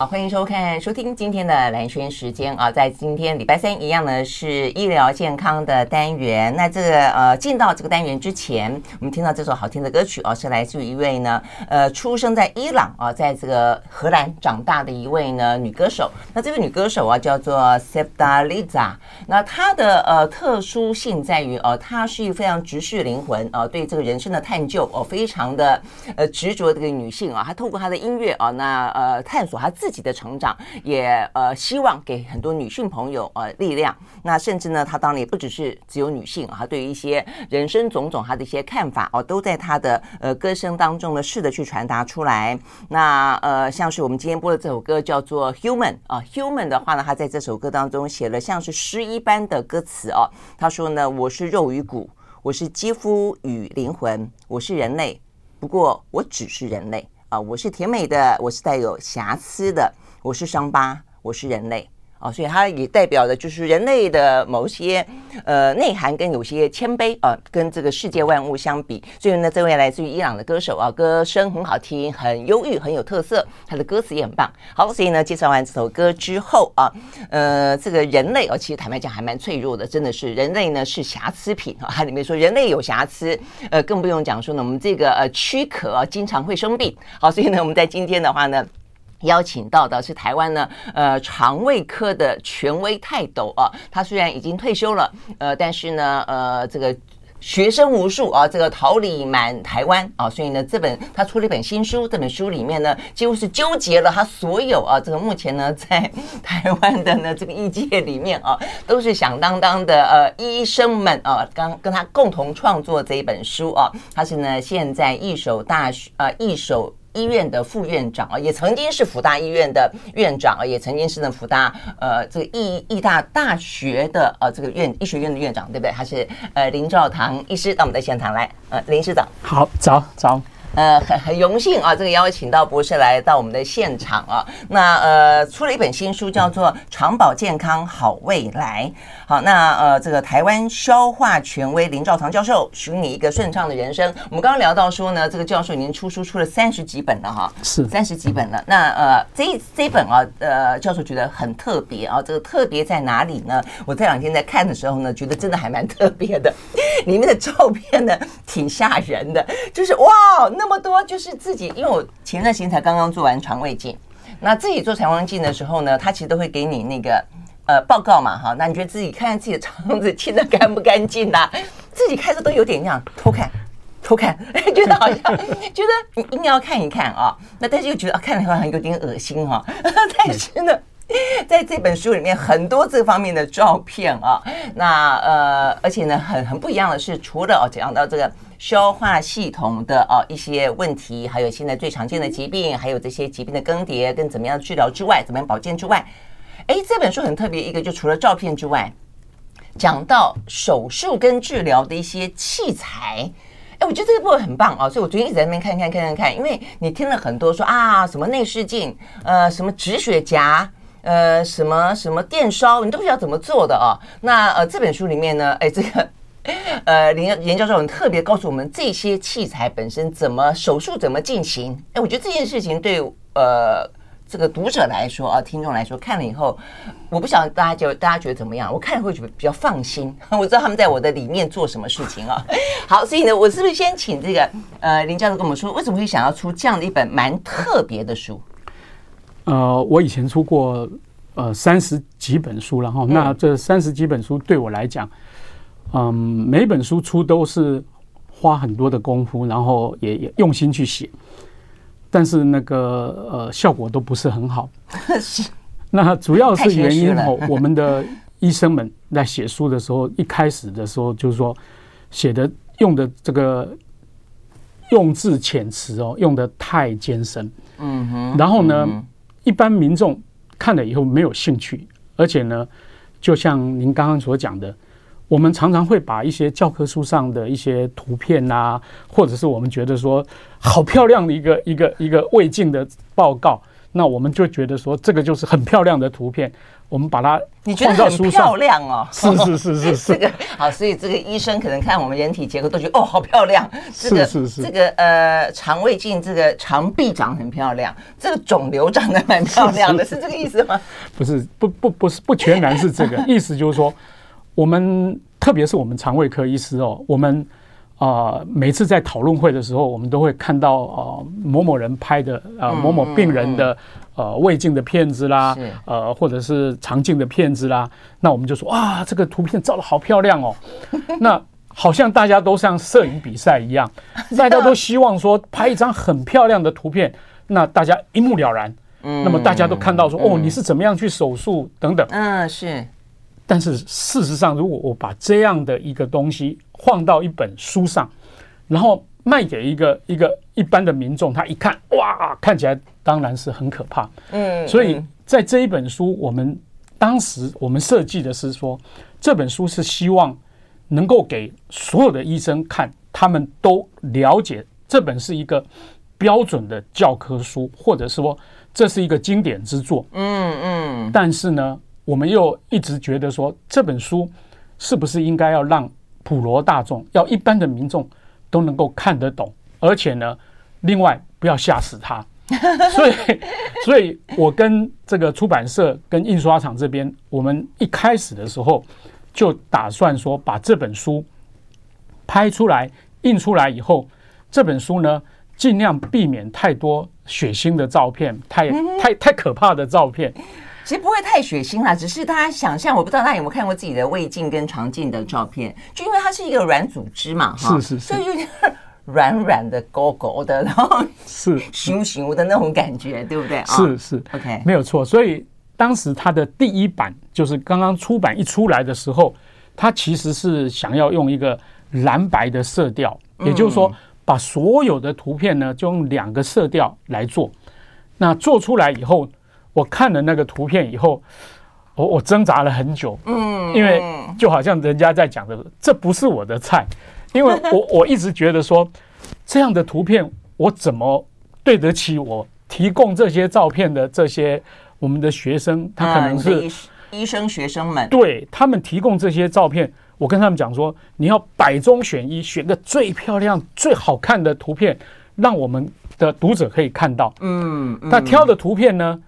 好，欢迎收看、收听今天的蓝轩时间啊，在今天礼拜三一样呢是医疗健康的单元。那这个呃，进到这个单元之前，我们听到这首好听的歌曲啊，是来自于一位呢呃，出生在伊朗啊，在这个荷兰长大的一位呢女歌手。那这位女歌手啊叫做 Sevda Liza。那她的呃特殊性在于哦，她是一个非常直视灵魂啊，对这个人生的探究哦，非常的呃执着的这个女性啊。她透过她的音乐啊，那呃探索她自。自己的成长，也呃希望给很多女性朋友呃力量。那甚至呢，她当然也不只是只有女性啊，对于一些人生种种她的一些看法哦，都在她的呃歌声当中呢试着去传达出来。那呃，像是我们今天播的这首歌叫做《Human》啊，《Human》的话呢，她在这首歌当中写了像是诗一般的歌词哦。她说呢：“我是肉与骨，我是肌肤与灵魂，我是人类，不过我只是人类。”啊，我是甜美的，我是带有瑕疵的，我是伤疤，我是人类。啊，所以它也代表的就是人类的某些呃内涵跟有些谦卑啊，跟这个世界万物相比。所以呢，这位来自于伊朗的歌手啊，歌声很好听，很忧郁，很有特色，他的歌词也很棒。好，所以呢，介绍完这首歌之后啊，呃，这个人类哦，其实坦白讲还蛮脆弱的，真的是人类呢是瑕疵品啊。它里面说人类有瑕疵，呃，更不用讲说呢，我们这个呃躯壳经常会生病。好，所以呢，我们在今天的话呢。邀请到的是台湾呢，呃，肠胃科的权威泰斗啊。他虽然已经退休了，呃，但是呢，呃，这个学生无数啊，这个桃李满台湾啊。所以呢，这本他出了一本新书，这本书里面呢，几乎是纠结了他所有啊，这个目前呢，在台湾的呢这个医界里面啊，都是响当当的呃医生们啊，刚跟他共同创作这一本书啊。他是呢，现在一手大学呃一手。医院的副院长啊，也曾经是福大医院的院长啊，也曾经是那福大呃这个医医大大学的呃这个院医学院的院长，对不对？他是呃林兆堂医师那我们在现场来，呃林师长，好，早早。呃，很很荣幸啊，这个邀请到博士来到我们的现场啊。那呃，出了一本新书，叫做《长保健康好未来》。好，那呃，这个台湾消化权威林兆堂教授，许你一个顺畅的人生。我们刚刚聊到说呢，这个教授已经出书出了三十几本了哈，是三十几本了。那呃，这这本啊，呃，教授觉得很特别啊。这个特别在哪里呢？我这两天在看的时候呢，觉得真的还蛮特别的。里面的照片呢，挺吓人的，就是哇。那么多就是自己，因为我前段时间才刚刚做完肠胃镜，那自己做肠胃镜的时候呢，他其实都会给你那个呃报告嘛，哈，那你觉得自己看看自己的肠子清得干不干净呐？自己开始都有点这样偷看，偷看，觉得好像觉得你应该要看一看啊，那但是又觉得看了好像有点恶心哈，但是呢。在这本书里面，很多这方面的照片啊，那呃，而且呢，很很不一样的是，除了哦讲到这个消化系统的哦一些问题，还有现在最常见的疾病，还有这些疾病的更迭跟怎么样治疗之外，怎么样保健之外，哎，这本书很特别，一个就除了照片之外，讲到手术跟治疗的一些器材，哎，我觉得这个部分很棒啊，所以我最近一直在那边看看看看看，因为你听了很多说啊，什么内视镜，呃，什么止血夹。呃，什么什么电烧，你都不知道怎么做的啊？那呃，这本书里面呢，哎，这个呃，林严教授很特别告诉我们这些器材本身怎么手术怎么进行。哎，我觉得这件事情对呃这个读者来说啊，听众来说看了以后，我不晓得大家就大家觉得怎么样？我看了会觉得比较放心，我知道他们在我的里面做什么事情啊。好，所以呢，我是不是先请这个呃林教授跟我们说，为什么会想要出这样的一本蛮特别的书？呃，我以前出过呃三十几本书，然后那这三十几本书对我来讲，嗯，每本书出都是花很多的功夫，然后也也用心去写，但是那个呃效果都不是很好。是，那主要是原因哦，我们的医生们在写书的时候，一开始的时候就是说写的用的这个用字遣词哦，用的太艰深。嗯哼，然后呢？一般民众看了以后没有兴趣，而且呢，就像您刚刚所讲的，我们常常会把一些教科书上的一些图片啊，或者是我们觉得说好漂亮的一个一个一个胃镜的报告，那我们就觉得说这个就是很漂亮的图片，我们把它你觉得很漂亮哦？是是是是是。这个好，所以这个医生可能看我们人体结构都觉得哦，好漂亮。这个是是是。这个呃，肠胃镜这个肠壁长很漂亮，这个肿瘤长得蛮漂亮的，是这个意思吗？不是，不不不是，不全然是这个 意思，就是说我们特别是我们肠胃科医师哦，我们。啊、呃，每次在讨论会的时候，我们都会看到啊、呃、某某人拍的啊、呃、某某病人的呃胃镜的片子啦，呃或者是肠镜的片子啦，那我们就说啊，这个图片照的好漂亮哦。那好像大家都像摄影比赛一样，大家都希望说拍一张很漂亮的图片，那大家一目了然。嗯，那么大家都看到说哦，你是怎么样去手术等等。嗯，是。但是事实上，如果我把这样的一个东西放到一本书上，然后卖给一个一个一般的民众，他一看，哇，看起来当然是很可怕。嗯，所以在这一本书，我们当时我们设计的是说，这本书是希望能够给所有的医生看，他们都了解这本是一个标准的教科书，或者说这是一个经典之作。嗯嗯，但是呢。我们又一直觉得说，这本书是不是应该要让普罗大众、要一般的民众都能够看得懂，而且呢，另外不要吓死他。所以，所以我跟这个出版社、跟印刷厂这边，我们一开始的时候就打算说，把这本书拍出来、印出来以后，这本书呢，尽量避免太多血腥的照片，太太太可怕的照片。其实不会太血腥啦，只是大家想象，我不知道大家有没有看过自己的胃镜跟肠镜的照片，就因为它是一个软组织嘛，哈，是是是，所以有点软软的、勾勾的，然后是熊熊的那种感觉，对不对？是是，OK，没有错。所以当时它的第一版就是刚刚出版一出来的时候，它其实是想要用一个蓝白的色调，也就是说，把所有的图片呢，就用两个色调来做。那做出来以后。我看了那个图片以后，我我挣扎了很久，嗯，因为就好像人家在讲的，这不是我的菜，因为我我一直觉得说，这样的图片我怎么对得起我提供这些照片的这些我们的学生，他可能是医生学生们，对他们提供这些照片，我跟他们讲说，你要百中选一，选个最漂亮、最好看的图片，让我们的读者可以看到，嗯，那挑的图片呢？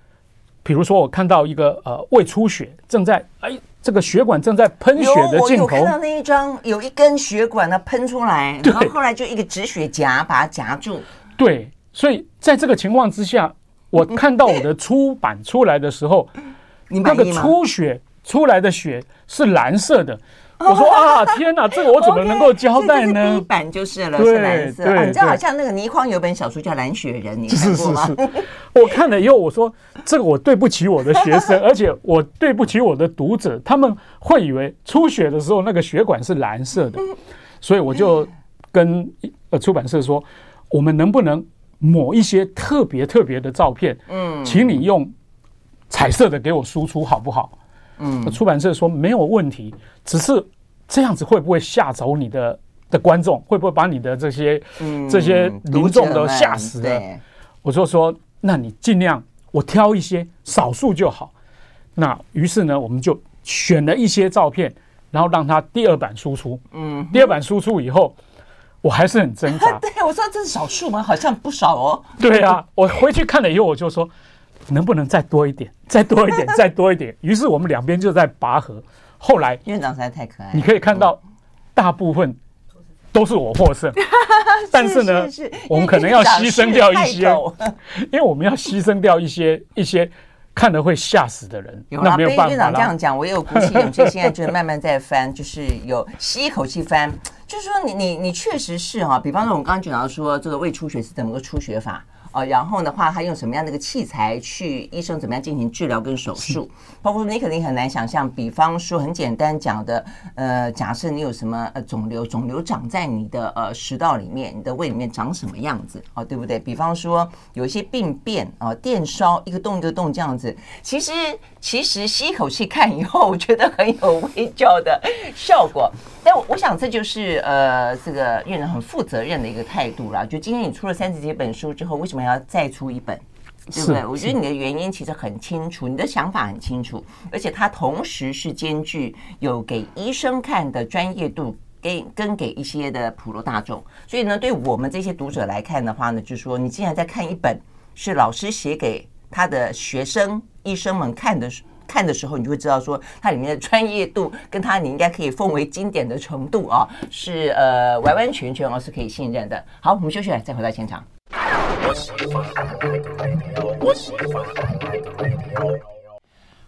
比如说，我看到一个呃胃出血，正在哎这个血管正在喷血的镜头。有，我有看到那一张，有一根血管呢喷出来，然后后来就一个止血夹把它夹住。对，所以在这个情况之下，我看到我的出版出来的时候，那个出血出来的血是蓝色的。我说啊，天哪，这个我怎么能够交代呢？第一版就是了，是蓝色。啊，你知道好像那个倪匡有本小说叫《蓝血人》，你看过吗？我看了以后，我说这个我对不起我的学生，而且我对不起我的读者，他们会以为出血的时候那个血管是蓝色的，所以我就跟呃出版社说，我们能不能抹一些特别特别的照片？嗯，请你用彩色的给我输出好不好？嗯，出版社说没有问题，只是这样子会不会吓走你的的观众？会不会把你的这些、嗯、这些民众都吓死了？我就说，那你尽量我挑一些少数就好。那于是呢，我们就选了一些照片，然后让他第二版输出。嗯，第二版输出以后，我还是很挣扎。对，我说这是少数吗？好像不少哦。对啊，我回去看了以后，我就说。能不能再多一点？再多一点，再多一点。于是我们两边就在拔河。后来院长实在太可爱，你可以看到大部分都是我获胜。但是呢，我们可能要牺牲掉一些，因为我们要牺牲掉一些一些看了会吓死的人。那没有办法。院长这样讲，我也有鼓起勇气，现在就慢慢在翻，就是有吸一口气翻。就是说，你你你确实是哈，比方说我们刚刚讲到说这个胃出血是怎么个出血法？哦，然后的话，他用什么样的一个器材去？医生怎么样进行治疗跟手术？包括说你肯定很难想象，比方说很简单讲的，呃，假设你有什么呃肿瘤，肿瘤长在你的呃食道里面，你的胃里面长什么样子？哦，对不对？比方说有一些病变啊，呃，电烧一个洞一个洞这样子，其实其实吸一口气看以后，我觉得很有微教的效果。但我我想这就是呃这个院长很负责任的一个态度啦。就今天你出了三十几本书之后，为什么？要再出一本，对不对？我觉得你的原因其实很清楚，你的想法很清楚，而且它同时是兼具有给医生看的专业度，给跟给一些的普罗大众。所以呢，对我们这些读者来看的话呢，就是说，你既然在看一本是老师写给他的学生医生们看的看的时候，你就会知道说，它里面的专业度跟它你应该可以奉为经典的程度啊，是呃完完全全哦是可以信任的。好，我们休息了，再回到现场。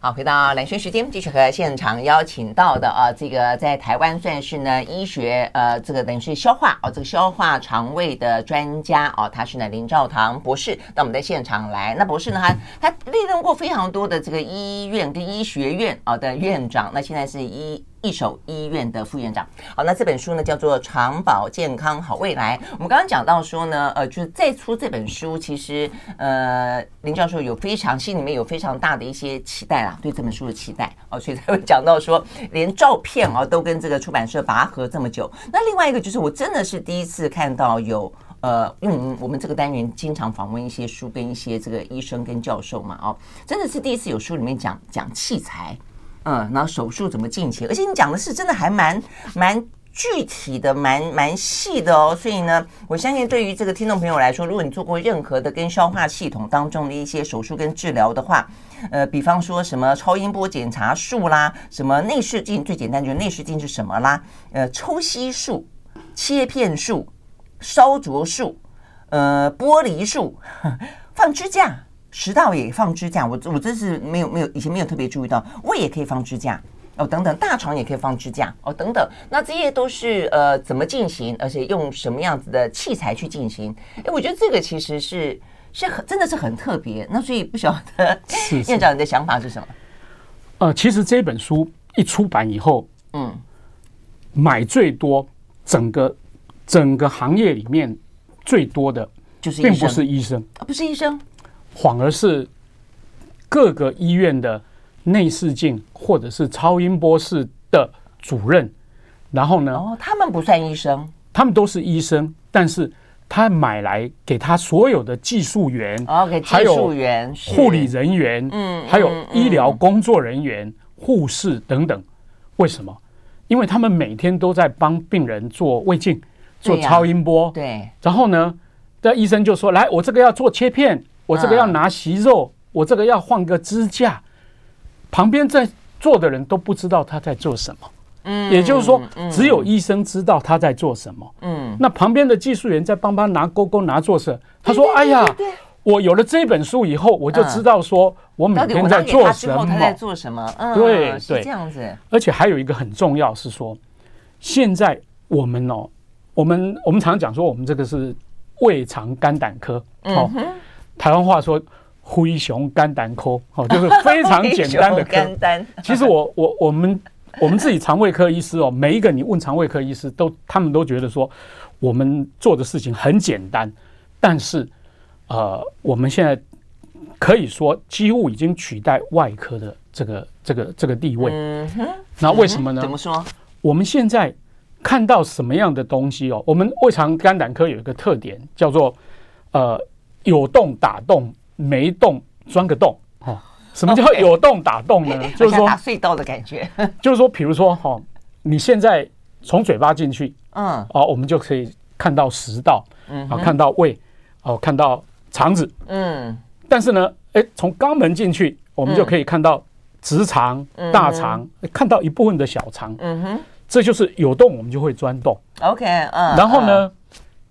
好，回到蓝轩时间，继续和现场邀请到的啊，这个在台湾算是呢医学呃，这个等于是消化哦，这个消化肠胃的专家哦，他是呢林兆堂博士那我们在现场来。那博士呢，他他历任过非常多的这个医院跟医学院啊的院长，那现在是医。一手医院的副院长，好，那这本书呢叫做《长保健康好未来》。我们刚刚讲到说呢，呃，就是再出这本书，其实呃，林教授有非常心里面有非常大的一些期待啦，对这本书的期待哦，所以才会讲到说，连照片啊都跟这个出版社拔河这么久。那另外一个就是，我真的是第一次看到有呃，因为我们这个单元经常访问一些书跟一些这个医生跟教授嘛，哦，真的是第一次有书里面讲讲器材。嗯，然后手术怎么进行？而且你讲的是真的还蛮蛮具体的，蛮蛮细的哦。所以呢，我相信对于这个听众朋友来说，如果你做过任何的跟消化系统当中的一些手术跟治疗的话，呃，比方说什么超音波检查术啦，什么内视镜，最简单就是内视镜是什么啦？呃，抽吸术、切片术、烧灼术、呃，剥离术、放支架。食道也放支架，我我这是没有没有以前没有特别注意到，胃也可以放支架哦，等等，大肠也可以放支架哦，等等，那这些都是呃怎么进行，而且用什么样子的器材去进行？哎，我觉得这个其实是是很真的是很特别。那所以不晓得 院长你的想法是什么？呃，其实这本书一出版以后，嗯，买最多整个整个行业里面最多的就是并不是医生啊，不是医生。反而是各个医院的内视镜或者是超音波室的主任，然后呢？哦，他们不算医生，他们都是医生，但是他买来给他所有的技术员，哦，给技术员、护理人员，嗯，还有医疗工作人员、护士等等。为什么？因为他们每天都在帮病人做胃镜、做超音波，对。然后呢，这医生就说：“来，我这个要做切片。”我这个要拿息肉，我这个要换个支架，旁边在做的人都不知道他在做什么。嗯，也就是说，只有医生知道他在做什么。嗯，那旁边的技术员在帮他拿钩钩拿做事。他说：“哎呀，我有了这本书以后，我就知道说我每天在做什么。他在做什么？对对，这样子。而且还有一个很重要是说，现在我们哦，我们我们常常讲说，我们这个是胃肠肝胆科。哦。台湾话说“灰熊肝胆科”哦，就是非常简单的科。其实我我我们我们自己肠胃科医师哦，每一个你问肠胃科医师都，他们都觉得说我们做的事情很简单，但是呃，我们现在可以说几乎已经取代外科的这个这个这个地位。嗯哼。那为什么呢？怎么说？我们现在看到什么样的东西哦？我们胃肠肝胆科有一个特点叫做呃。有洞打洞，没洞钻个洞。哦，什么叫有洞打洞呢？就是说打隧道的感觉。就是说，比如说哈，你现在从嘴巴进去，嗯，哦，我们就可以看到食道，嗯，啊，看到胃，哦，看到肠子，嗯。但是呢，哎，从肛门进去，我们就可以看到直肠、大肠，看到一部分的小肠。嗯哼，这就是有洞，我们就会钻洞。OK，嗯。然后呢，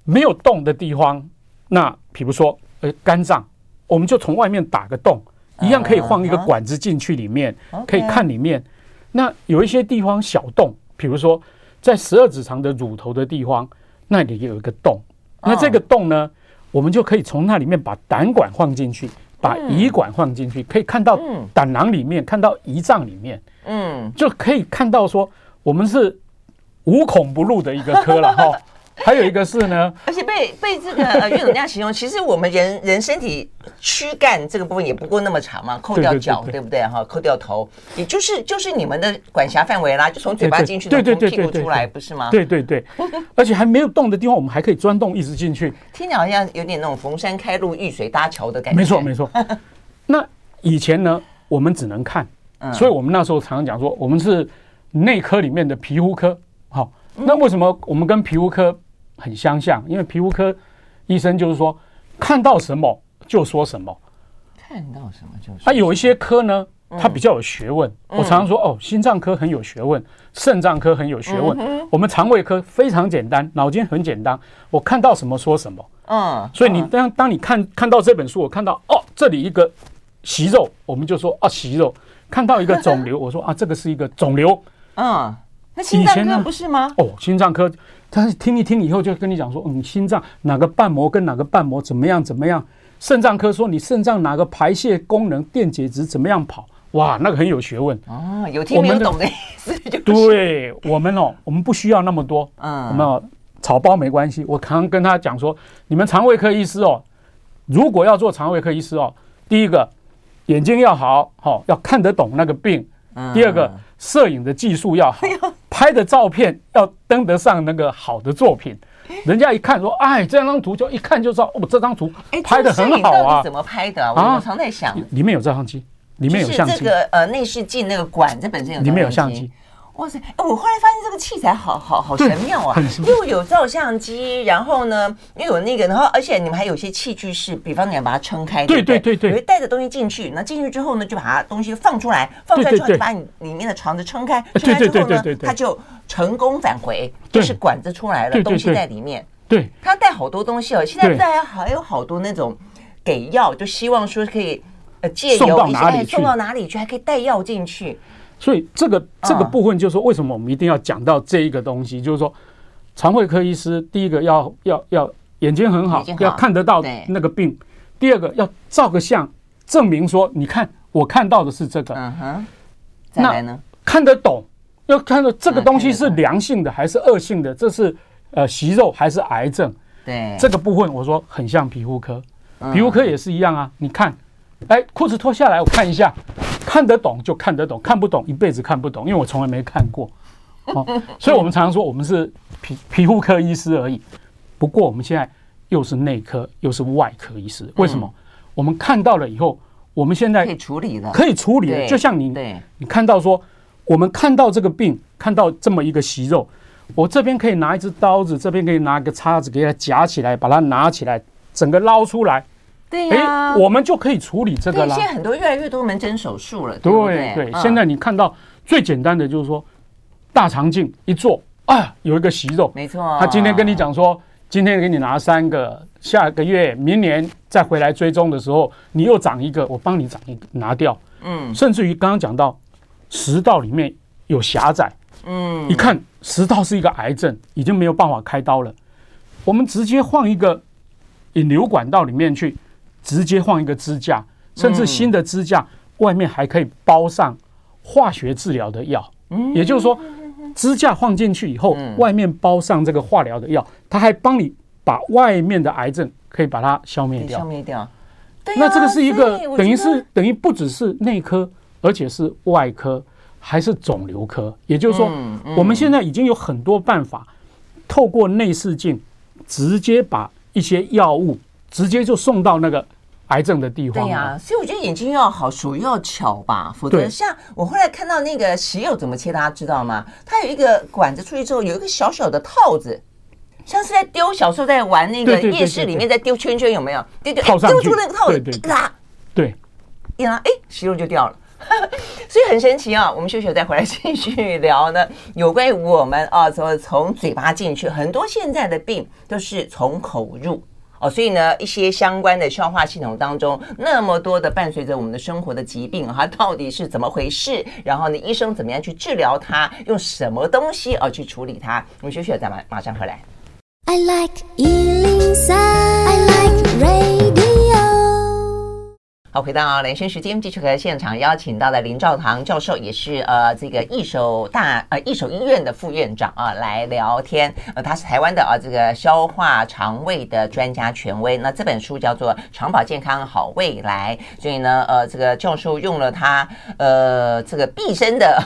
没有洞的地方。那比如说，呃，肝脏，我们就从外面打个洞，一样可以放一个管子进去里面，可以看里面。那有一些地方小洞，比如说在十二指肠的乳头的地方，那里有一个洞。那这个洞呢，我们就可以从那里面把胆管放进去，把胰管放进去，可以看到胆囊里面，看到胰脏里面，嗯，就可以看到说我们是无孔不入的一个科了哈。还有一个是呢，而且被被这个呃岳总这样形容，其实我们人人身体躯干这个部分也不过那么长嘛，扣掉脚，对不对哈？扣掉头，也就是就是你们的管辖范围啦，就从嘴巴进去，从屁股出来，不是吗？对对对，而且还没有动的地方，我们还可以钻洞一直进去。听起来好像有点那种逢山开路，遇水搭桥的感觉。没错没错。那以前呢，我们只能看，所以我们那时候常常讲说，我们是内科里面的皮肤科。好，那为什么我们跟皮肤科？很相像，因为皮肤科医生就是说，看到什么就说什么，看到什么就说。他有一些科呢，它比较有学问。我常常说，哦，心脏科很有学问，肾脏科很有学问。我们肠胃科非常简单，脑筋很简单。我看到什么说什么。嗯，所以你当当你看看到这本书，我看到哦，这里一个息肉，我们就说啊息肉。看到一个肿瘤，我说啊这个是一个肿瘤。嗯，那心脏科不是吗？哦，心脏科。他听一听以后就跟你讲说，嗯，心脏哪个瓣膜跟哪个瓣膜怎么样怎么样？肾脏科说你肾脏哪个排泄功能电解质怎么样跑？哇，那个很有学问哦，有听没有懂的意思就对我们哦，我们不需要那么多，嗯，我们草包没关系。我常常跟他讲说，你们肠胃科医师哦，如果要做肠胃科医师哦，第一个眼睛要好，好要看得懂那个病，第二个。摄影的技术要好，拍的照片要登得上那个好的作品，人家一看说，哎，这张图就一看就知道，哦，这张图拍的很好啊。怎么拍的？啊我常在想，里面有照相机，里面有相机。这个呃内视镜那个管子本身有，里面有相机。哇塞！哎，我后来发现这个器材好好好神妙啊，又有照相机，然后呢又有那个，然后而且你们还有些器具是，比方你要把它撑开，对对对？对，你会带着东西进去，那进去之后呢，就把它东西放出来，放出来之后就把你里面的床子撑开，撑开之后呢，它就成功返回，就是管子出来了，东西在里面。对，它带好多东西哦，现在大家还有好多那种给药，就希望说可以呃借由一些送到哪里去，还可以带药进去。所以这个这个部分就是说，为什么我们一定要讲到这一个东西？就是说，肠胃科医师第一个要要要眼睛很好，要看得到那个病；第二个要照个相，证明说你看我看到的是这个。嗯哼。再来呢？看得懂，要看到这个东西是良性的还是恶性的，这是呃息肉还是癌症？对。这个部分我说很像皮肤科，皮肤科也是一样啊。你看，哎，裤子脱下来，我看一下。看得懂就看得懂，看不懂一辈子看不懂，因为我从来没看过，哦，所以我们常常说我们是皮皮肤科医师而已。不过我们现在又是内科又是外科医师，为什么？我们看到了以后，我们现在可以处理了，可以处理了。就像你，你看到说，我们看到这个病，看到这么一个息肉，我这边可以拿一支刀子，这边可以拿一个叉子给它夹起来，把它拿起来，整个捞出来。对呀，我们就可以处理这个了。现在很多越来越多门诊手术了，对？对，现在你看到最简单的就是说，大肠镜一做啊，有一个息肉，没错。他今天跟你讲说，今天给你拿三个，下个月、明年再回来追踪的时候，你又长一个，我帮你长一个拿掉。嗯，甚至于刚刚讲到食道里面有狭窄，嗯，一看食道是一个癌症，已经没有办法开刀了，我们直接换一个引流管道里面去。直接换一个支架，甚至新的支架外面还可以包上化学治疗的药。嗯，也就是说，支架放进去以后，外面包上这个化疗的药，它还帮你把外面的癌症可以把它消灭掉。消灭掉。那这个是一个等于是等于不只是内科，而且是外科，还是肿瘤科。也就是说，我们现在已经有很多办法，透过内视镜直接把一些药物直接就送到那个。癌症的地方，对呀，所以我觉得眼睛要好，手要巧吧，否则像我后来看到那个息肉怎么切，大家知道吗？它有一个管子出去之后，有一个小小的套子，像是在丢小时候在玩那个夜市里面在丢圈圈，有没有？丢丢，丢出那个套子，一拉，对，一拉，哎，息肉就掉了，所以很神奇啊！我们休息再回来继续聊呢，有关于我们啊，从从嘴巴进去，很多现在的病都是从口入。哦，所以呢，一些相关的消化系统当中，那么多的伴随着我们的生活的疾病，它到底是怎么回事？然后呢，医生怎么样去治疗它？用什么东西而去处理它？我们休息了再马马上回来。I like 103, I like radio。好，回到连线时间，继续和现场邀请到的林兆堂教授，也是呃这个一手大呃一手医院的副院长啊，来聊天。呃，他是台湾的啊这个消化肠胃的专家权威。那这本书叫做《肠保健康好未来》，所以呢，呃，这个教授用了他呃这个毕生的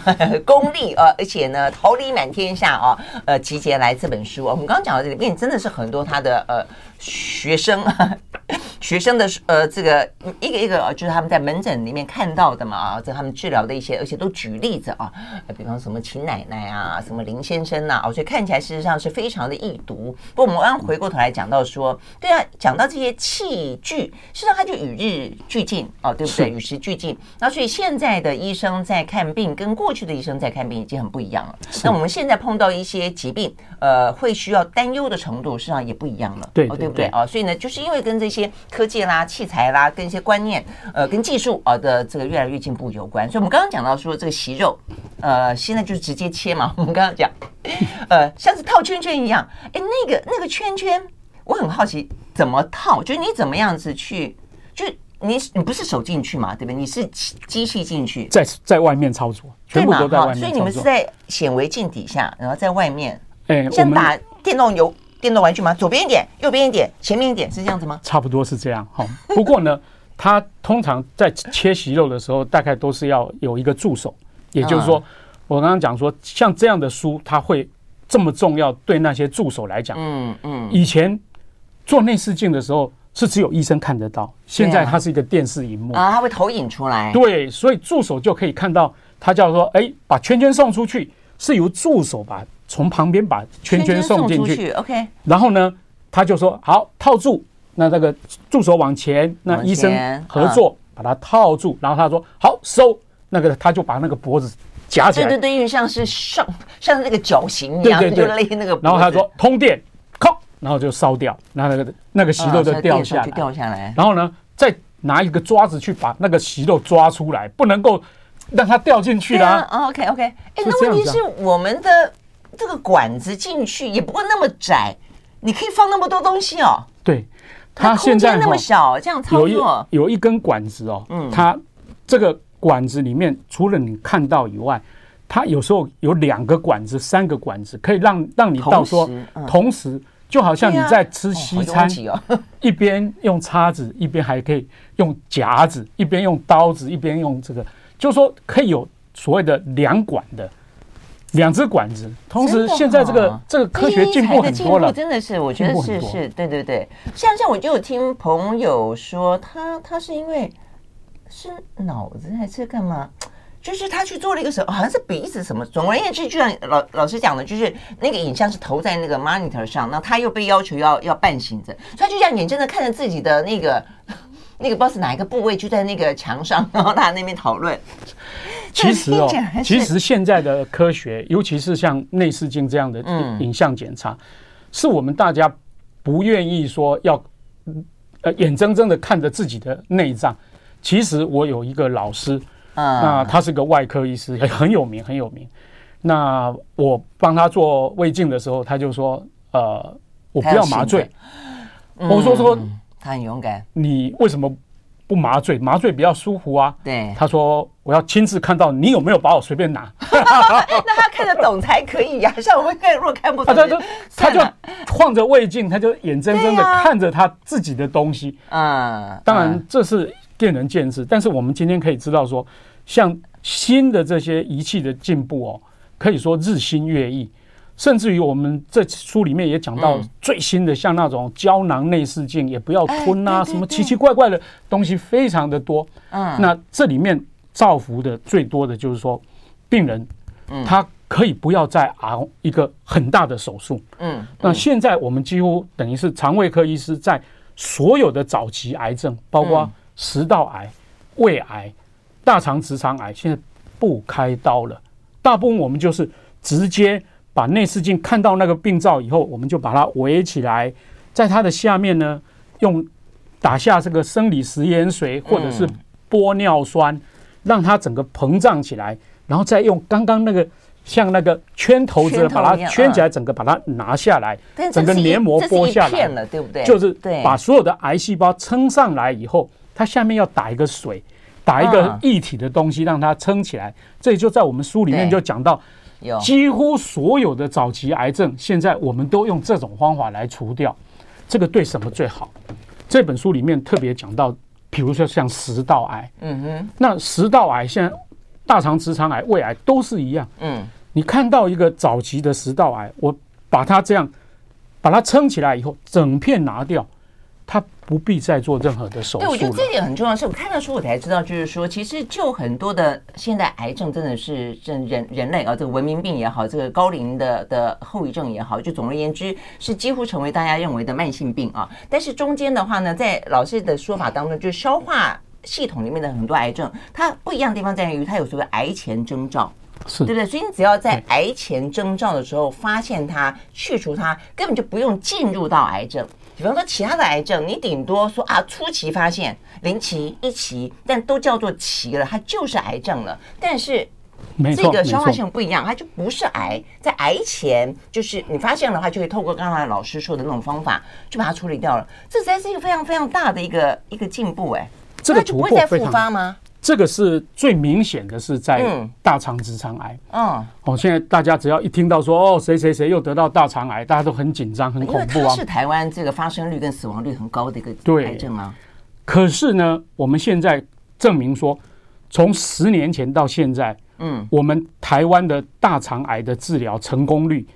功力呃，而且呢桃李满天下啊，呃集结来这本书。我们刚讲到这里面真的是很多他的呃学生啊。学生的呃，这个一个一个啊就是他们在门诊里面看到的嘛啊，这他们治疗的一些，而且都举例子啊，比方什么秦奶奶啊，什么林先生呐，哦，所以看起来事实上是非常的易读。不过我们刚回过头来讲到说，对啊，讲到这些器具，事实上它就与日俱进哦，对不对？与时俱进。那所以现在的医生在看病，跟过去的医生在看病已经很不一样了。那我们现在碰到一些疾病，呃，会需要担忧的程度，实际上也不一样了。对，对不对啊？所以呢，就是因为跟这些。科技啦、器材啦，跟一些观念，呃，跟技术啊的这个越来越进步有关。所以，我们刚刚讲到说，这个息肉，呃，现在就是直接切嘛。我们刚刚讲，呃，像是套圈圈一样。哎，那个那个圈圈，我很好奇怎么套，就是你怎么样子去，就你你不是手进去嘛，对不对？你是机器进去，在在外面操作，全部都在外面。所以你们是在显微镜底下，然后在外面，哎，像打电动游。电动玩具吗？左边一点，右边一点，前面一点，是这样子吗？差不多是这样哈。不过呢，他通常在切息肉的时候，大概都是要有一个助手。也就是说，我刚刚讲说，像这样的书，它会这么重要，对那些助手来讲，嗯嗯。以前做内视镜的时候，是只有医生看得到，现在它是一个电视荧幕啊，它会投影出来。对，所以助手就可以看到，它叫说，哎，把圈圈送出去，是由助手把。从旁边把圈圈送进去，OK。然后呢，他就说好套住，那那个助手往前，那医生合作把它套住。然后他说好收，那个他就把那个脖子夹起来，对对对，因为像是像像那个绞刑一样，对对对，勒那个。然后他说通电，靠，然后就烧掉，然后那个那个息肉就掉下来，掉下来。然后呢，再拿一个抓子去把那个息肉抓出来，不能够让它掉进去啦。OK OK，哎，那问题是我们的。这个管子进去也不过那么窄，你可以放那么多东西哦。对，它现在那么小，这样操作有一有一根管子哦。嗯，它这个管子里面除了你看到以外，它有时候有两个管子、三个管子，可以让让你到说同时，就好像你在吃西餐，一边用叉子，一边还可以用夹子，一边用刀子，一边用这个，就是说可以有所谓的两管的。两只管子，同时现在这个、哦、这个科学进步很多了，真的是，我觉得是是，对对对。像像我就有听朋友说，他他是因为是脑子还是干嘛，就是他去做了一个什么，好像是鼻子什么。总而言之，就像老老师讲的，就是那个影像是投在那个 monitor 上，那他又被要求要要半醒着，所以他就这样眼睁睁看着自己的那个。那个不知道是哪一个部位，就在那个墙上，然后他那边讨论。其实哦，其实现在的科学，尤其是像内视镜这样的影像检查，是我们大家不愿意说要呃眼睁睁的看着自己的内脏。其实我有一个老师，那他是个外科医师，很有名，很有名。那我帮他做胃镜的时候，他就说：“呃，我不要麻醉。”我说说。他很勇敢。你为什么不麻醉？麻醉比较舒服啊。对。他说：“我要亲自看到你有没有把我随便拿。”那他看得懂才可以呀。像我们看，若看不懂，他就他就晃着胃镜，他就眼睁睁的看着他自己的东西。嗯。当然这是见仁见智，但是我们今天可以知道说，像新的这些仪器的进步哦，可以说日新月异。甚至于我们这书里面也讲到最新的，像那种胶囊内视镜，也不要吞啊，什么奇奇怪怪的东西非常的多。嗯，那这里面造福的最多的就是说，病人，他可以不要再熬一个很大的手术。嗯，那现在我们几乎等于是肠胃科医师在所有的早期癌症，包括食道癌、胃癌、大肠直肠癌，现在不开刀了，大部分我们就是直接。把内视镜看到那个病灶以后，我们就把它围起来，在它的下面呢，用打下这个生理食盐水或者是玻尿酸，让它整个膨胀起来，然后再用刚刚那个像那个圈头子把它圈起来，整个把它拿下来，整个黏膜剥下来，对不对？就是把所有的癌细胞撑上来以后，它下面要打一个水，打一个液体的东西让它撑起来。这就在我们书里面就讲到，几乎所有的早期癌症，现在我们都用这种方法来除掉。这个对什么最好？这本书里面特别讲到，比如说像食道癌，嗯哼，那食道癌现在大肠直肠癌、胃癌都是一样，嗯，你看到一个早期的食道癌，我把它这样把它撑起来以后，整片拿掉。他不必再做任何的手术。对，我觉得这点很重要。是我看到书，我才知道，就是说，其实就很多的现在癌症，真的是人人人类啊，这个文明病也好，这个高龄的的后遗症也好，就总而言之，是几乎成为大家认为的慢性病啊。但是中间的话呢，在老师的说法当中，就是消化系统里面的很多癌症，它不一样的地方在于，它有所谓癌前征兆，是对不对？所以你只要在癌前征兆的时候发现它、去除它，根本就不用进入到癌症。比方说其他的癌症，你顶多说啊，初期发现零期一期，但都叫做期了，它就是癌症了。但是这个消化系统不一样，它就不是癌，在癌前就是你发现的话，就会透过刚才老师说的那种方法，就把它处理掉了。这才是一个非常非常大的一个一个进步哎，这个就不会再复发吗？这个是最明显的，是在大肠直肠癌。嗯，哦，现在大家只要一听到说哦，谁谁谁又得到大肠癌，大家都很紧张，很恐怖啊。是台湾这个发生率跟死亡率很高的一个癌症啊。可是呢，我们现在证明说，从十年前到现在，嗯，我们台湾的大肠癌的治疗成功率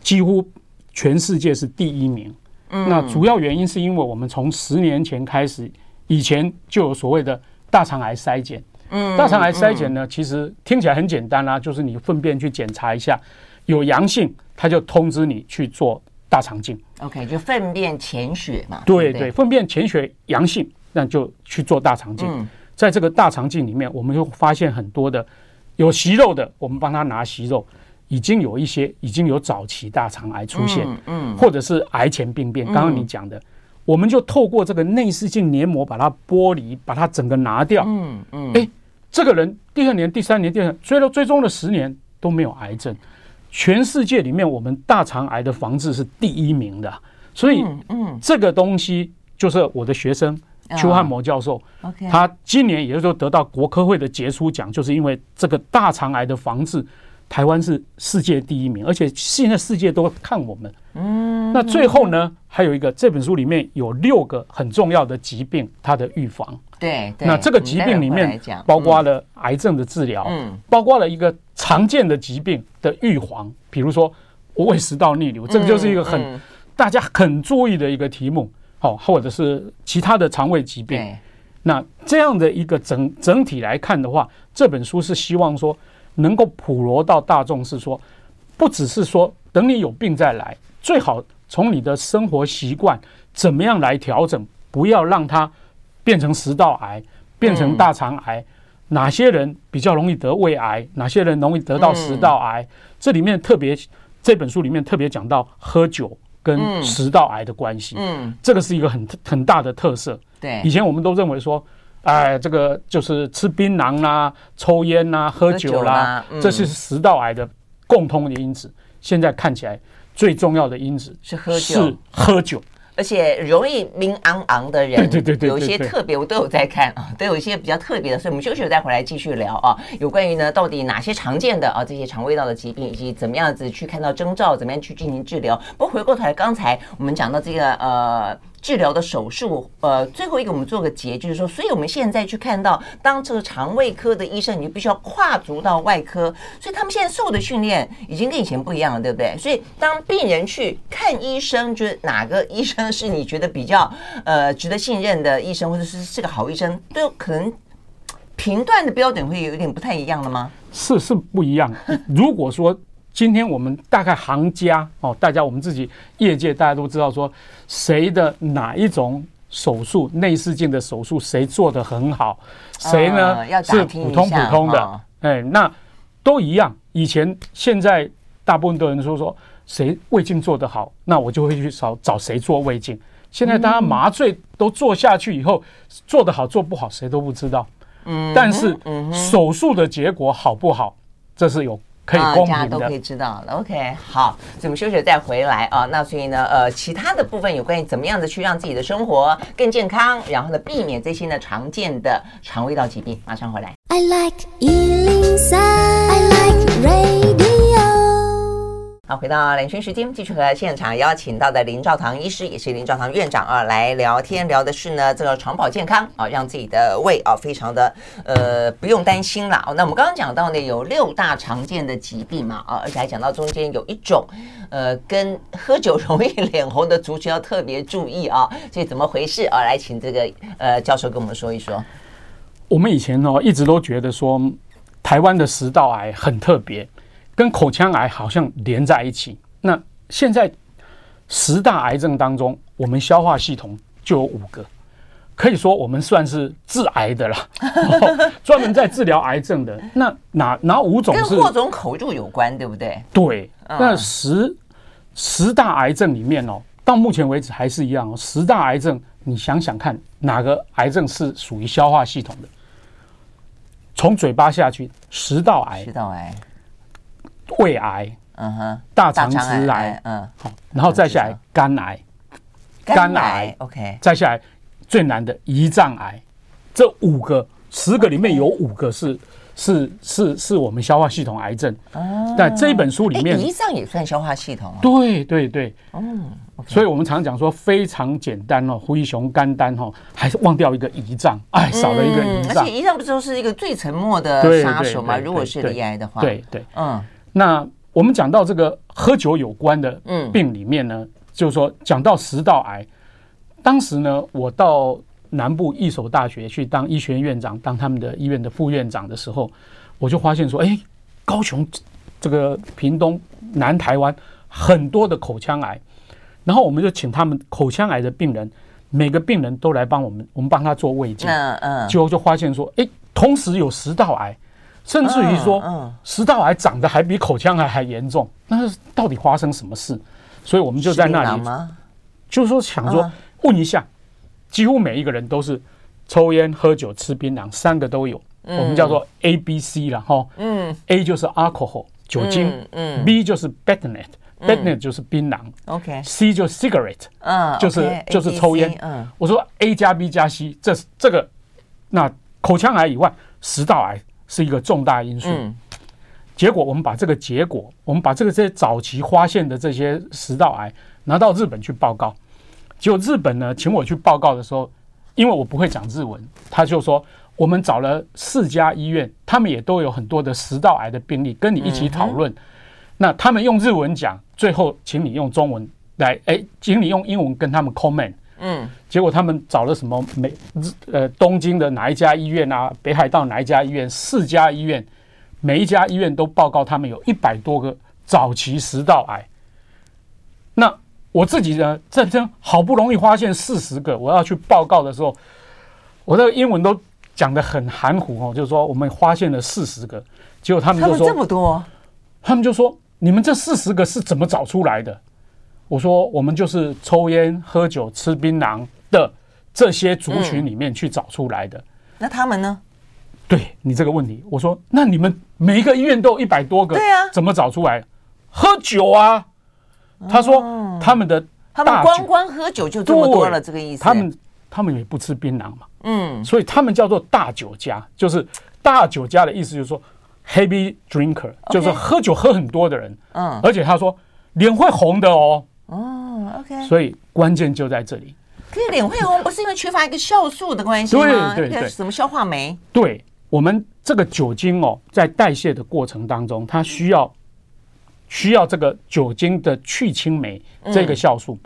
几乎全世界是第一名。嗯，那主要原因是因为我们从十年前开始，以前就有所谓的。大肠癌筛检，嗯，大肠癌筛检呢，其实听起来很简单啦，就是你粪便去检查一下，有阳性，他就通知你去做大肠镜。OK，就粪便潜血嘛。对对，粪便潜血阳性，那就去做大肠镜。在这个大肠镜里面，我们就发现很多的有息肉的，我们帮他拿息肉，已经有一些已经有早期大肠癌出现，嗯，或者是癌前病变。刚刚你讲的。我们就透过这个内视镜黏膜把它剥离，把它整个拿掉。嗯嗯。哎，这个人第二年、第三年、第二年追了追踪了十年都没有癌症，全世界里面我们大肠癌的防治是第一名的。所以，嗯，这个东西就是我的学生邱汉谋教授，他今年也就是说得到国科会的杰出奖，就是因为这个大肠癌的防治。台湾是世界第一名，而且现在世界都看我们。嗯，那最后呢，还有一个这本书里面有六个很重要的疾病，它的预防。对，那这个疾病里面包括了癌症的治疗，嗯，包括了一个常见的疾病的预防，比如说胃食道逆流，这个就是一个很大家很注意的一个题目。好，或者是其他的肠胃疾病。那这样的一个整整体来看的话，这本书是希望说。能够普罗到大众是说，不只是说等你有病再来，最好从你的生活习惯怎么样来调整，不要让它变成食道癌，变成大肠癌。哪些人比较容易得胃癌？哪些人容易得到食道癌？这里面特别这本书里面特别讲到喝酒跟食道癌的关系。嗯，这个是一个很很大的特色。对，以前我们都认为说。哎，这个就是吃槟榔啦、抽烟啦、喝酒啦，这是食道癌的共通的因子。现在看起来最重要的因子是喝酒，是喝酒，而且容易明昂昂的人，对对对，有一些特别，我都有在看啊，都有一些比较特别的。所以我们休息了再回来继续聊啊，有关于呢到底哪些常见的啊这些肠胃道的疾病，以及怎么样子去看到征兆，怎么样去进行治疗。不过回过头来，刚才我们讲到这个呃。治疗的手术，呃，最后一个我们做个结，就是说，所以我们现在去看到，当这个肠胃科的医生，你就必须要跨足到外科，所以他们现在受的训练已经跟以前不一样了，对不对？所以当病人去看医生，就是哪个医生是你觉得比较呃值得信任的医生，或者是是个好医生，都有可能评断的标准会有一点不太一样了吗？是是不一样。如果说。今天我们大概行家哦，大家我们自己业界大家都知道说，谁的哪一种手术内视镜的手术谁做的很好，谁呢是普通普通的，哎，那都一样。以前现在大部分的人说说谁胃镜做的好，那我就会去找找谁做胃镜。现在大家麻醉都做下去以后，做得好做不好谁都不知道。嗯，但是手术的结果好不好，这是有。可以公平的，大家都可以知道了。OK，好，所以我们休息再回来啊。那所以呢，呃，其他的部分有关于怎么样子去让自己的生活更健康，然后呢，避免这些呢常见的肠胃道疾病，马上回来。I like 103, I like radio 好，回到两圈时间，继续和现场邀请到的林兆堂医师，也是林兆堂院长啊，来聊天，聊的是呢这个肠保健康啊，让自己的胃啊非常的呃不用担心了。那我们刚刚讲到呢，有六大常见的疾病嘛啊，而且还讲到中间有一种呃跟喝酒容易脸红的族群要特别注意啊，所以怎么回事啊？来请这个呃教授跟我们说一说。我们以前呢一直都觉得说台湾的食道癌很特别。跟口腔癌好像连在一起。那现在十大癌症当中，我们消化系统就有五个，可以说我们算是治癌的了，专门在治疗癌症的。那哪哪五种是跟霍总口入有关，对不对？对。那十十大癌症里面哦，到目前为止还是一样哦。十大癌症，你想想看，哪个癌症是属于消化系统的？从嘴巴下去，食道癌。食道癌。胃癌，嗯哼，大肠直癌，嗯，好，然后再下来肝癌，肝癌，OK，再下来最难的胰脏癌，这五个十个里面有五个是是是是我们消化系统癌症。哦，但这一本书里面，胰脏也算消化系统啊？对对对，嗯，所以我们常常讲说非常简单哦，灰熊肝胆哦，还是忘掉一个胰脏，哎，少了一个胰脏，而且胰脏不就是一个最沉默的杀手吗？如果是胰癌的话，对对，嗯。那我们讲到这个喝酒有关的病里面呢，就是说讲到食道癌，当时呢，我到南部一所大学去当医学院院长，当他们的医院的副院长的时候，我就发现说，哎，高雄这个屏东南台湾很多的口腔癌，然后我们就请他们口腔癌的病人，每个病人都来帮我们，我们帮他做胃镜，嗯嗯，结果就发现说，哎，同时有食道癌。甚至于说，食道癌长得还比口腔癌还严重，那到底发生什么事？所以我们就在那里，就是说想说问一下，几乎每一个人都是抽烟、喝酒、吃槟榔，三个都有，我们叫做 A、B、C 了哈。嗯，A 就是 alcohol 酒精，嗯，B 就是 betnet。Betnet 就是槟榔，OK，C 就是 cigarette，嗯，就是就是抽烟。嗯，我说 A 加 B 加 C，这是这个，那口腔癌以外，食道癌。是一个重大因素。结果我们把这个结果，我们把这个这些早期发现的这些食道癌拿到日本去报告。结果日本呢，请我去报告的时候，因为我不会讲日文，他就说我们找了四家医院，他们也都有很多的食道癌的病例，跟你一起讨论。那他们用日文讲，最后请你用中文来，哎，请你用英文跟他们 comment。嗯，结果他们找了什么美呃东京的哪一家医院啊，北海道哪一家医院，四家医院，每一家医院都报告他们有一百多个早期食道癌。那我自己呢，这边好不容易发现四十个，我要去报告的时候，我的英文都讲得很含糊哦，就是说我们发现了四十个，结果他们就说这么多，他们就说你们这四十个是怎么找出来的？我说，我们就是抽烟、喝酒、吃槟榔的这些族群里面去找出来的。那他们呢？对你这个问题，我说，那你们每一个医院都有一百多个，对啊，怎么找出来？喝酒啊。他说，他们的他们光光喝酒就这么多了，这个意思。他们他们也不吃槟榔嘛，嗯，所以他们叫做大酒家，就是大酒家的意思，就是说 heavy drinker，就是喝酒喝很多的人。嗯，而且他说脸会红的哦。哦，OK，所以关键就在这里。可是脸会红，不是因为缺乏一个酵素的关系吗？对对对，什么消化酶？对，我们这个酒精哦，在代谢的过程当中，它需要需要这个酒精的去氢酶这个酵素。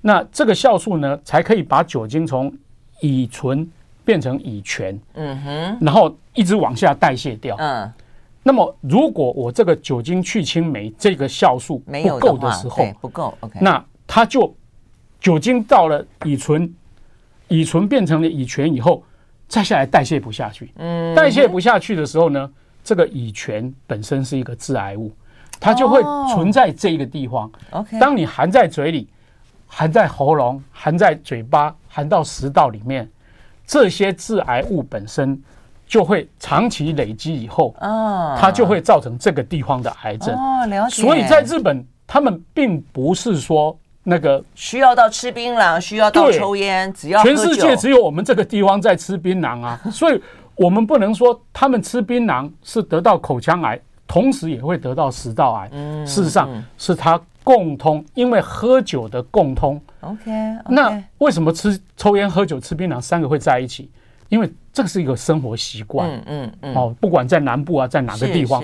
那这个酵素呢，才可以把酒精从乙醇变成乙醛。嗯哼，然后一直往下代谢掉。嗯。那么，如果我这个酒精去氢酶这个酵素不够的时候，不够，OK，那它就酒精到了乙醇，乙醇变成了乙醛以后，再下来代谢不下去。嗯，代谢不下去的时候呢，这个乙醛本身是一个致癌物，它就会存在这个地方。OK，当你含在嘴里、含在喉咙、含在嘴巴、含到食道里面，这些致癌物本身。就会长期累积以后，哦，它就会造成这个地方的癌症。哦，了解。所以在日本，他们并不是说那个需要到吃槟榔，需要到抽烟，只要全世界只有我们这个地方在吃槟榔啊，所以我们不能说他们吃槟榔是得到口腔癌，同时也会得到食道癌。嗯，事实上是它共通，因为喝酒的共通。OK，那为什么吃抽烟、喝酒、吃槟榔三个会在一起？因为这是一个生活习惯，嗯嗯嗯，哦，不管在南部啊，在哪个地方，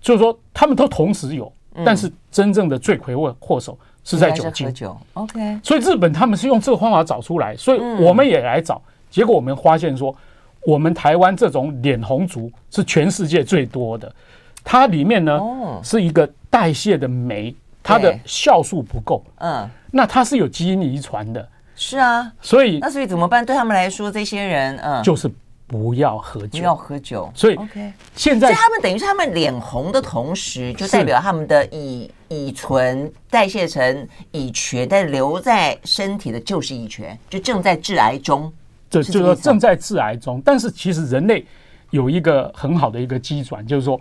就是说他们都同时有，但是真正的罪魁祸祸首是在酒精。酒，OK。所以日本他们是用这个方法找出来，所以我们也来找，结果我们发现说，我们台湾这种脸红族是全世界最多的，它里面呢是一个代谢的酶，它的酵素不够，嗯，那它是有基因遗传的。是啊，所以那所以怎么办？对他们来说，这些人嗯，就是不要喝酒，不要喝酒。所以 OK，现在他们等于是他们脸红的同时，就代表他们的乙乙醇代谢成乙醛，但留在身体的就是乙醛，就正在致癌中。这就是说正在致癌中。但是其实人类有一个很好的一个机转，就是说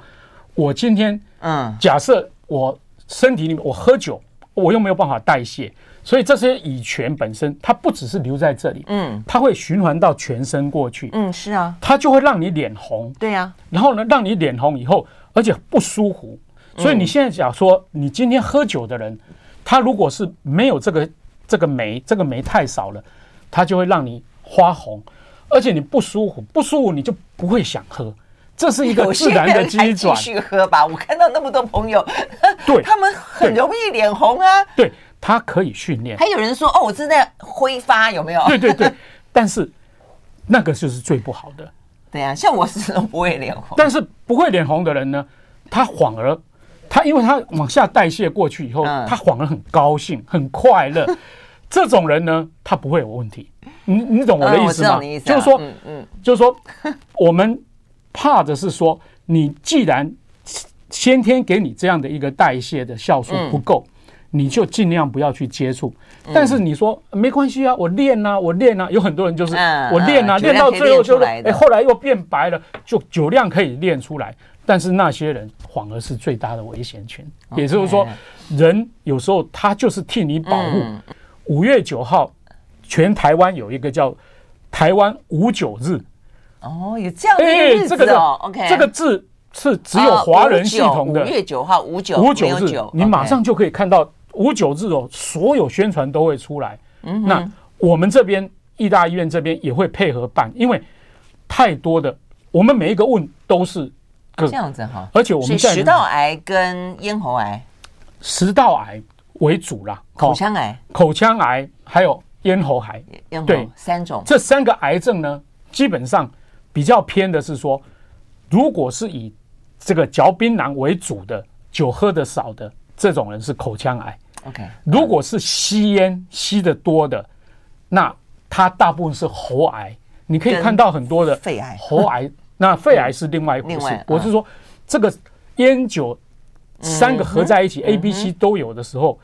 我今天嗯，假设我身体里面我喝酒，我又没有办法代谢。所以这些乙醛本身，它不只是留在这里，嗯，它会循环到全身过去，嗯，是啊，它就会让你脸红，对呀，然后呢，让你脸红以后，而且不舒服。所以你现在讲说，你今天喝酒的人，他如果是没有这个这个酶，这个酶太少了，它就会让你花红，而且你不舒服，不舒服你就不会想喝，这是一个自然的机转。继续喝吧，我看到那么多朋友，对，他们很容易脸红啊，对。它可以训练，还有人说哦，我正在挥发，有没有？对对对，但是那个就是最不好的。对啊，像我是不会脸红，但是不会脸红的人呢，他反而他因为他往下代谢过去以后，他反而很高兴、很快乐。这种人呢，他不会有问题。你你懂我的意思吗？就是说，嗯嗯，就是说，我们怕的是说，你既然先天给你这样的一个代谢的酵素不够。你就尽量不要去接触，但是你说没关系啊，我练啊，我练啊，有很多人就是我练啊，练到最后就是哎，后来又变白了，就酒量可以练出来，但是那些人反而是最大的危险群。也就是说，人有时候他就是替你保护。五月九号，全台湾有一个叫台湾五九日。哦，有这样的日子哦。OK，这个字是只有华人系统的。五月九号五九五九日，你马上就可以看到。无酒这种所有宣传都会出来。嗯，那我们这边义大医院这边也会配合办，因为太多的，我们每一个问都是这样子哈。而且我们在食道癌跟咽喉癌，食道癌为主啦，口腔癌、口腔癌还有咽喉癌，对，三种。这三个癌症呢，基本上比较偏的是说，如果是以这个嚼槟榔为主的，酒喝的少的这种人是口腔癌。OK，如果是吸烟吸的多的，那他大部分是喉癌。你可以看到很多的肺癌、喉癌。那肺癌是另外一回事。我是说，这个烟酒三个合在一起，A、B、C 都有的时候。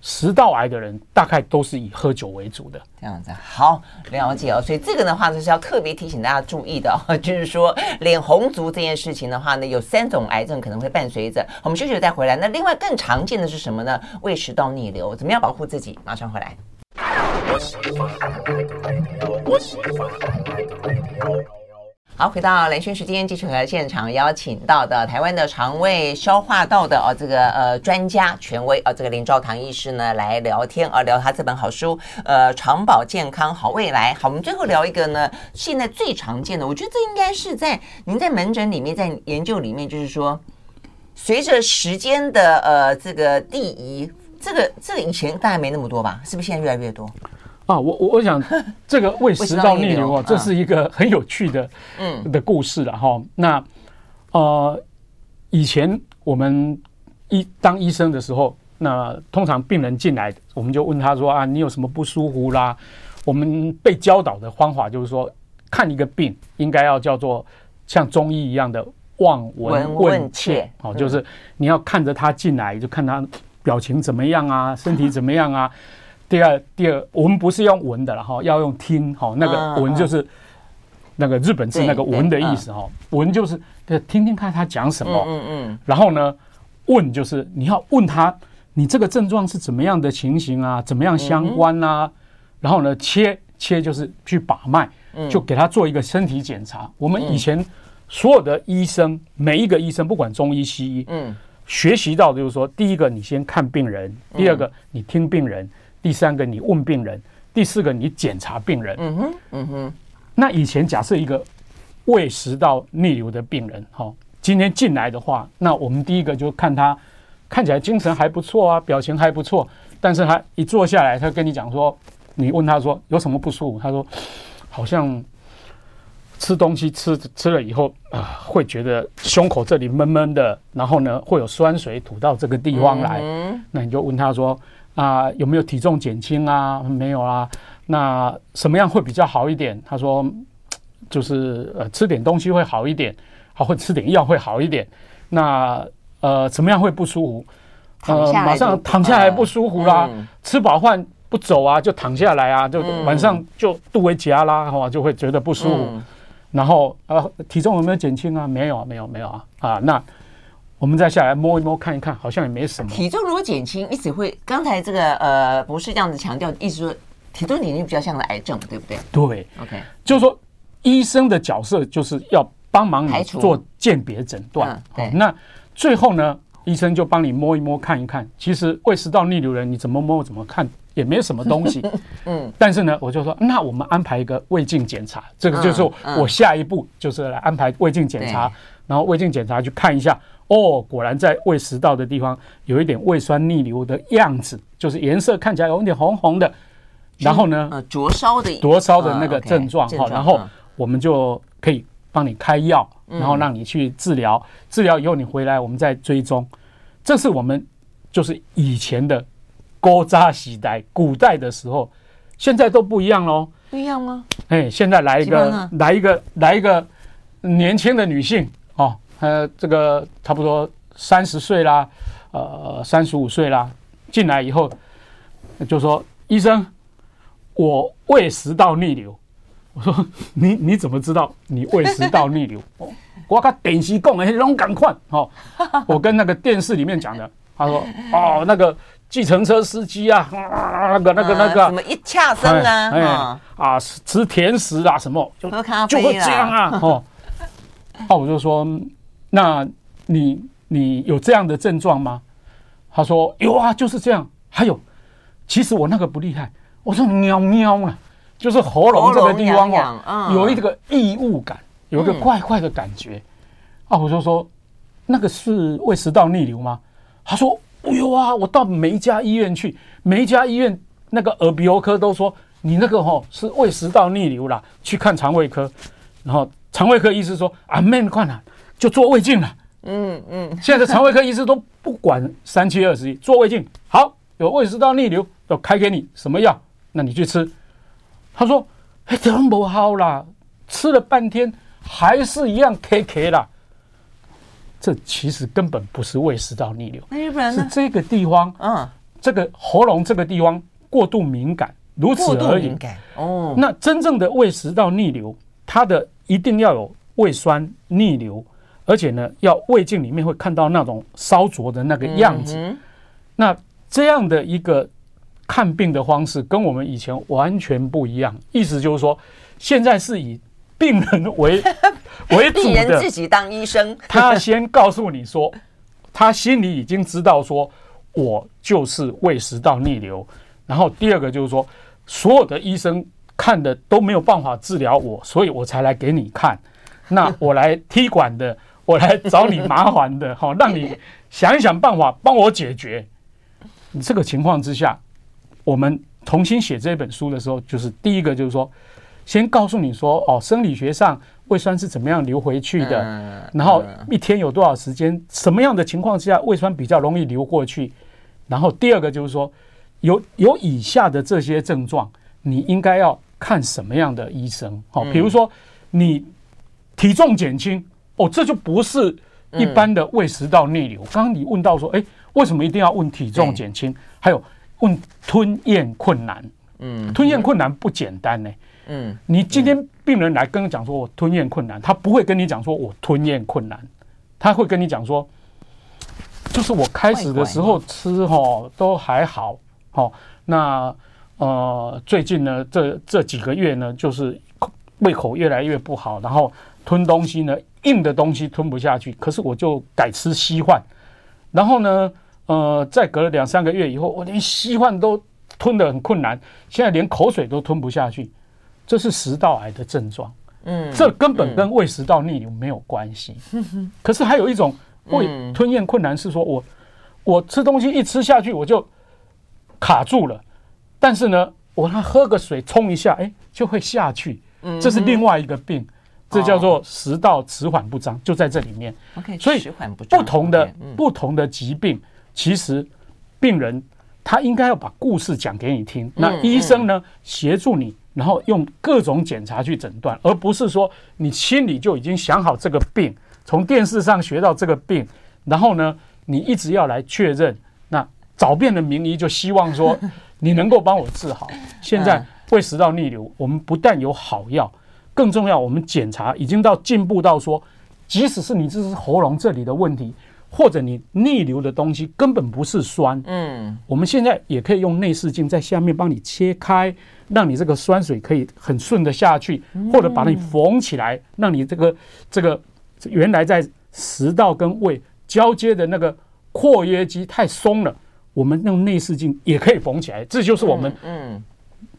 食道癌的人大概都是以喝酒为主的，这样子好了解哦。所以这个的话就是要特别提醒大家注意的哦，就是说脸红族这件事情的话呢，有三种癌症可能会伴随着。我们休息再回来。那另外更常见的是什么呢？胃食道逆流，怎么样保护自己？马上回来。好，回到蓝轩时间，继续和现场邀请到的台湾的肠胃消化道的哦，这个呃专家权威啊、哦，这个林昭堂医师呢来聊天啊，聊他这本好书，呃，肠保健康好未来。好，我们最后聊一个呢，现在最常见的，我觉得这应该是在您。在门诊里面，在研究里面，就是说，随着时间的呃这个递移，这个这个以前大概没那么多吧，是不是现在越来越多？啊，我我我想这个胃食道 逆流啊，这是一个很有趣的嗯的故事了哈。那呃，以前我们医当医生的时候，那通常病人进来，我们就问他说啊，你有什么不舒服啦？我们被教导的方法就是说，看一个病应该要叫做像中医一样的望闻问切，哦，就是你要看着他进来，就看他表情怎么样啊，身体 怎么样啊。第二，第二，我们不是用闻的了哈，要用听哈。那个闻就是那个日本字那个闻的意思哈，闻就是听听看他讲什么，嗯嗯，然后呢，问就是你要问他，你这个症状是怎么样的情形啊，怎么样相关啊，然后呢，切切就是去把脉，就给他做一个身体检查。我们以前所有的医生，每一个医生不管中医西医，嗯。学习到的就是说，第一个你先看病人，第二个你听病人，第三个你问病人，第四个你检查病人。嗯哼，嗯哼。那以前假设一个胃食道逆流的病人，哈，今天进来的话，那我们第一个就看他看起来精神还不错啊，表情还不错，但是他一坐下来，他跟你讲说，你问他说有什么不舒服，他说好像。吃东西吃吃了以后啊、呃，会觉得胸口这里闷闷的，然后呢会有酸水吐到这个地方来。嗯、那你就问他说啊、呃，有没有体重减轻啊？没有啊。那什么样会比较好一点？他说就是呃吃点东西会好一点，好或吃点药会好一点。那呃怎么样会不舒服？呃马上躺下来不舒服啦。嗯、吃饱饭不走啊，就躺下来啊，就晚上就肚围夹啦，哈，就会觉得不舒服。嗯然后呃，体重有没有减轻啊？没有，没有，没有啊啊！那我们再下来摸一摸，看一看，好像也没什么。体重如果减轻，一直会刚才这个呃，不是这样子强调，意思说体重减轻比较像个癌症，对不对？对，OK，就是说医生的角色就是要帮忙你做鉴别诊断。那最后呢，医生就帮你摸一摸，看一看。其实胃食道逆流人，你怎么摸怎么看。也没什么东西，嗯，但是呢，我就说，那我们安排一个胃镜检查，这个就是我下一步就是来安排胃镜检查，然后胃镜检查去看一下，哦，果然在胃食道的地方有一点胃酸逆流的样子，就是颜色看起来有点红红的，然后呢，呃，灼烧的灼烧的那个症状哈，然后我们就可以帮你开药，然后让你去治疗，治疗以后你回来我们再追踪，这是我们就是以前的。锅渣洗代，古代的时候，现在都不一样喽。不一样吗？哎，现在来一个，来一个，来一个年轻的女性哦，呃，这个差不多三十岁啦，呃，三十五岁啦，进来以后就说：“医生，我胃食道逆流。”我说：“ 你你怎么知道你胃食道逆流？” 我看电视讲的那种感况哦，我跟那个电视里面讲的，他说：“哦，那个。”计程车司机啊，那个、那个、那个，什么一恰生啊，啊，吃甜食啊，什么就就会这样啊，哦，那我就说，那你你有这样的症状吗？他说有啊，就是这样。还有，其实我那个不厉害，我说喵喵啊，就是喉咙这个地方啊，有一个异物感，有一个怪怪的感觉。啊，我就说，那个是胃食道逆流吗？他说。哎呦啊！我到每一家医院去，每一家医院那个耳鼻喉科都说你那个吼是胃食道逆流了，去看肠胃科，然后肠胃科医师说啊，没困难，就做胃镜了。嗯嗯，现在的肠胃科医师都不管三七二十一，做胃镜好，有胃食道逆流，要开给你什么药，那你去吃。他说哎，怎么不好啦？吃了半天还是一样 K K 啦。这其实根本不是胃食道逆流，是这个地方，嗯，这个喉咙这个地方过度敏感，如此而已。哦，那真正的胃食道逆流，它的一定要有胃酸逆流，而且呢，要胃镜里面会看到那种烧灼的那个样子。那这样的一个看病的方式，跟我们以前完全不一样。意思就是说，现在是以。病人为 为主的，病人自己当医生，他先告诉你说，他心里已经知道说，我就是胃食道逆流。然后第二个就是说，所有的医生看的都没有办法治疗我，所以我才来给你看。那我来踢馆的，我来找你麻烦的，好，让你想一想办法帮我解决。你这个情况之下，我们重新写这本书的时候，就是第一个就是说。先告诉你说哦，生理学上胃酸是怎么样流回去的，然后一天有多少时间，什么样的情况之下胃酸比较容易流过去，然后第二个就是说，有有以下的这些症状，你应该要看什么样的医生？好，比如说你体重减轻，哦，这就不是一般的胃食道逆流。刚刚你问到说，哎，为什么一定要问体重减轻？还有问吞咽困难，嗯，吞咽困难不简单呢。嗯，你今天病人来跟你讲说我吞咽困难，他不会跟你讲说我吞咽困难，他会跟你讲说，就是我开始的时候吃哈都还好，好，那呃最近呢这这几个月呢就是胃口越来越不好，然后吞东西呢硬的东西吞不下去，可是我就改吃稀饭，然后呢呃再隔了两三个月以后，我连稀饭都吞得很困难，现在连口水都吞不下去。这是食道癌的症状，嗯，这根本跟胃食道逆流没有关系。嗯、可是还有一种胃吞咽困难，是说我我吃东西一吃下去我就卡住了，但是呢，我他喝个水冲一下，哎，就会下去。这是另外一个病，这叫做食道迟缓不张，就在这里面。所以不同的不同的疾病，其实病人他应该要把故事讲给你听，那医生呢协助你。然后用各种检查去诊断，而不是说你心里就已经想好这个病，从电视上学到这个病，然后呢，你一直要来确认。那找遍了名医，就希望说 你能够帮我治好。现在胃食道逆流，我们不但有好药，更重要，我们检查已经到进步到说，即使是你这是喉咙这里的问题，或者你逆流的东西根本不是酸，嗯，我们现在也可以用内视镜在下面帮你切开。让你这个酸水可以很顺的下去，或者把你缝起来，让你这个这个原来在食道跟胃交接的那个括约肌太松了，我们用内视镜也可以缝起来。这就是我们嗯，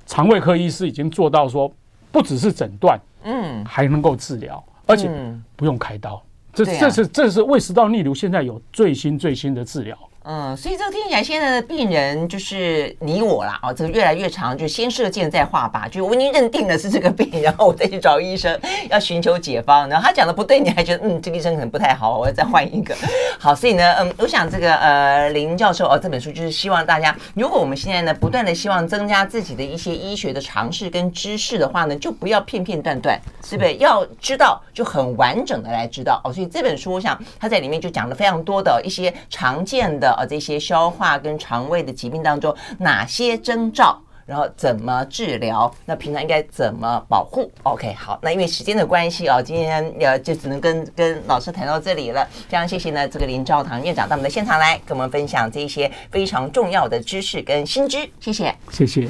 肠胃科医师已经做到说，不只是诊断，嗯，还能够治疗，而且不用开刀。这这是这是胃食道逆流现在有最新最新的治疗。嗯，所以这个听起来，现在的病人就是你我啦，哦，这个越来越长，就先射箭再画靶，就我已经认定了是这个病，然后我再去找医生，要寻求解方。然后他讲的不对，你还觉得嗯，这个医生可能不太好，我要再换一个。好，所以呢，嗯，我想这个呃林教授哦，这本书就是希望大家，如果我们现在呢不断的希望增加自己的一些医学的常识跟知识的话呢，就不要片片段段，是不是？要知道就很完整的来知道哦。所以这本书，我想他在里面就讲了非常多的一些常见的。啊，这些消化跟肠胃的疾病当中，哪些征兆，然后怎么治疗？那平常应该怎么保护？OK，好，那因为时间的关系啊，今天呃就只能跟跟老师谈到这里了。非常谢谢呢，这个林兆堂院长到我们的现场来跟我们分享这些非常重要的知识跟新知，谢谢，谢谢。